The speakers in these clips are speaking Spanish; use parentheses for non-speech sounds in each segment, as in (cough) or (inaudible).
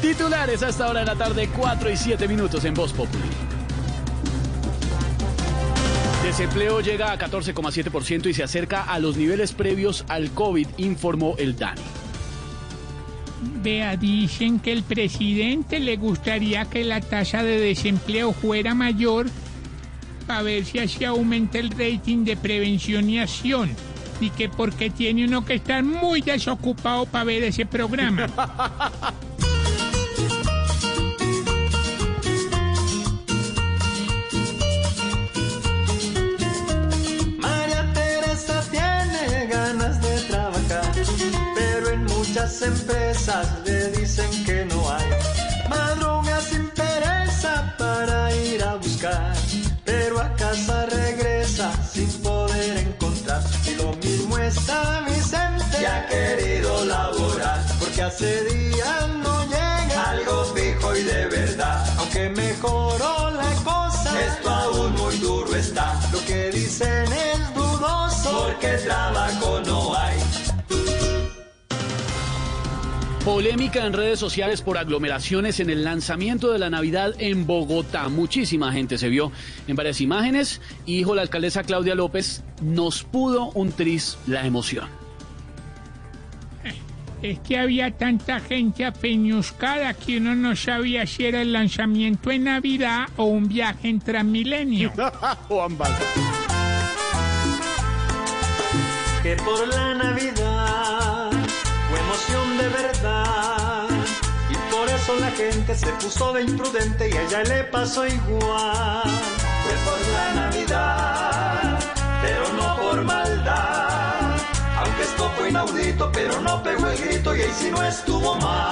Titulares hasta ahora de la tarde, 4 y 7 minutos en Voz Populi. Desempleo llega a 14,7% y se acerca a los niveles previos al COVID, informó el DANI. Vea, dicen que el presidente le gustaría que la tasa de desempleo fuera mayor para ver si así aumenta el rating de prevención y acción. Y que porque tiene uno que estar muy desocupado para ver ese programa. (laughs) pero en muchas empresas le dicen que no hay. Madruga sin pereza para ir a buscar, pero a casa regresa sin poder encontrar. Y lo mismo está Vicente, que ha querido laborar, porque hace días no llega algo fijo y de verdad. Aunque mejoró la cosa, esto aún muy duro está. Lo que dicen es dudoso, porque trabajo no hay. Polémica en redes sociales por aglomeraciones en el lanzamiento de la Navidad en Bogotá. Muchísima gente se vio en varias imágenes y dijo la alcaldesa Claudia López, nos pudo un tris la emoción. Es que había tanta gente apeñuscada que uno no sabía si era el lanzamiento en Navidad o un viaje en Transmilenio. (laughs) Juan Valdez. que por la Navidad de verdad. Y por eso la gente se puso de imprudente y a ella le pasó igual. Fue por la Navidad, pero no por maldad. Aunque esto fue inaudito, pero no pegó el grito y ahí sí no estuvo mal.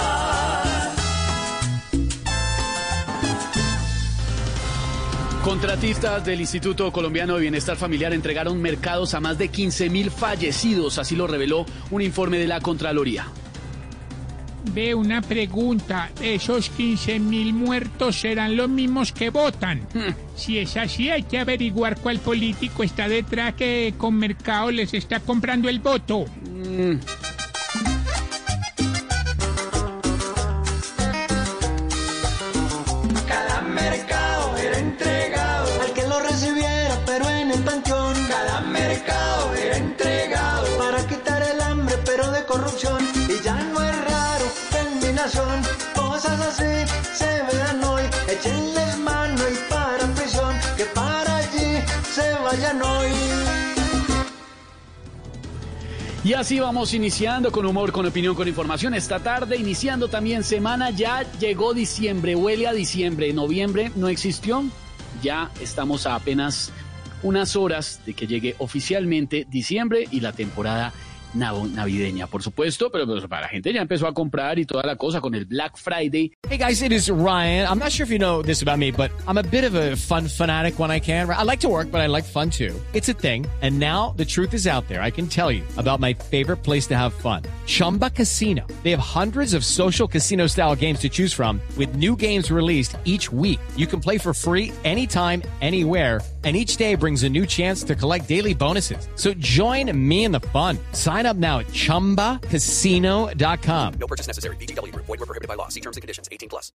Contratistas del Instituto Colombiano de Bienestar Familiar entregaron mercados a más de 15 mil fallecidos, así lo reveló un informe de la Contraloría. Ve una pregunta, ¿esos 15 mil muertos serán los mismos que votan? Si es así, hay que averiguar cuál político está detrás que con mercado les está comprando el voto. Cada mercado era entregado al que lo recibiera, pero en el panteón. Cosas así se vean hoy. Échenles mano y para prisión, que para allí se vayan hoy. Y así vamos iniciando con humor, con opinión, con información. Esta tarde, iniciando también semana, ya llegó diciembre, huele a diciembre. Noviembre no existió, ya estamos a apenas unas horas de que llegue oficialmente diciembre y la temporada navideña, por supuesto, pero para la gente ya empezó a comprar y toda la cosa con el Black Friday. Hey guys, it is Ryan. I'm not sure if you know this about me, but I'm a bit of a fun fanatic when I can. I like to work, but I like fun too. It's a thing. And now the truth is out there. I can tell you about my favorite place to have fun. Chumba Casino. They have hundreds of social casino style games to choose from with new games released each week. You can play for free anytime, anywhere. And each day brings a new chance to collect daily bonuses. So join me in the fun. Sign up now at chumbacasino.com. No purchase necessary. Group. Void were prohibited by law. See terms and conditions. 18 plus.